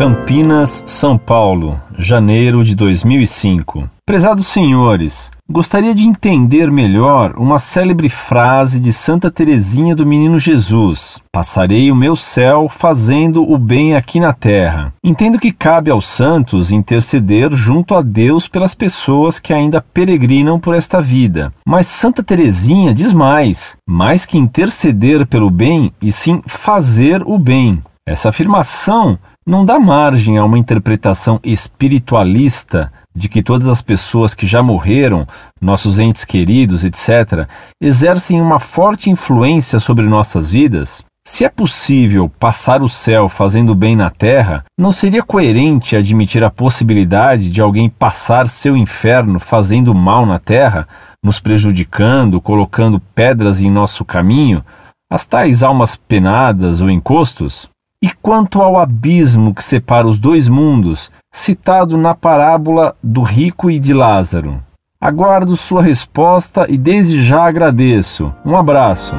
Campinas, São Paulo, janeiro de 2005. Prezados senhores, gostaria de entender melhor uma célebre frase de Santa Teresinha do Menino Jesus: Passarei o meu céu fazendo o bem aqui na terra. Entendo que cabe aos santos interceder junto a Deus pelas pessoas que ainda peregrinam por esta vida. Mas Santa Teresinha diz mais: mais que interceder pelo bem, e sim fazer o bem. Essa afirmação não dá margem a uma interpretação espiritualista de que todas as pessoas que já morreram, nossos entes queridos, etc., exercem uma forte influência sobre nossas vidas? Se é possível passar o céu fazendo bem na terra, não seria coerente admitir a possibilidade de alguém passar seu inferno fazendo mal na terra, nos prejudicando, colocando pedras em nosso caminho, as tais almas penadas ou encostos? E quanto ao abismo que separa os dois mundos, citado na parábola do rico e de Lázaro? Aguardo sua resposta e desde já agradeço. Um abraço.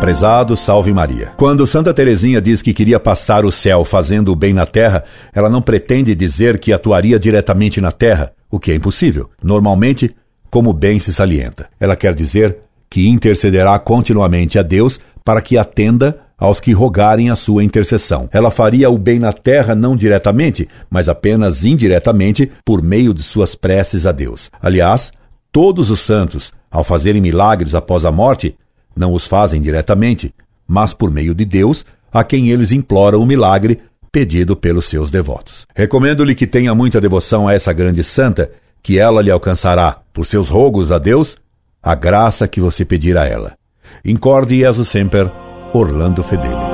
Prezado Salve Maria. Quando Santa Teresinha diz que queria passar o céu fazendo o bem na terra, ela não pretende dizer que atuaria diretamente na terra, o que é impossível. Normalmente, como bem se salienta. Ela quer dizer que intercederá continuamente a Deus para que atenda aos que rogarem a sua intercessão. Ela faria o bem na terra não diretamente, mas apenas indiretamente por meio de suas preces a Deus. Aliás, todos os santos, ao fazerem milagres após a morte, não os fazem diretamente, mas por meio de Deus, a quem eles imploram o milagre pedido pelos seus devotos. Recomendo-lhe que tenha muita devoção a essa grande santa, que ela lhe alcançará, por seus rogos a Deus, a graça que você pedir a ela. Incorde Jesus Semper, Orlando Fedeli.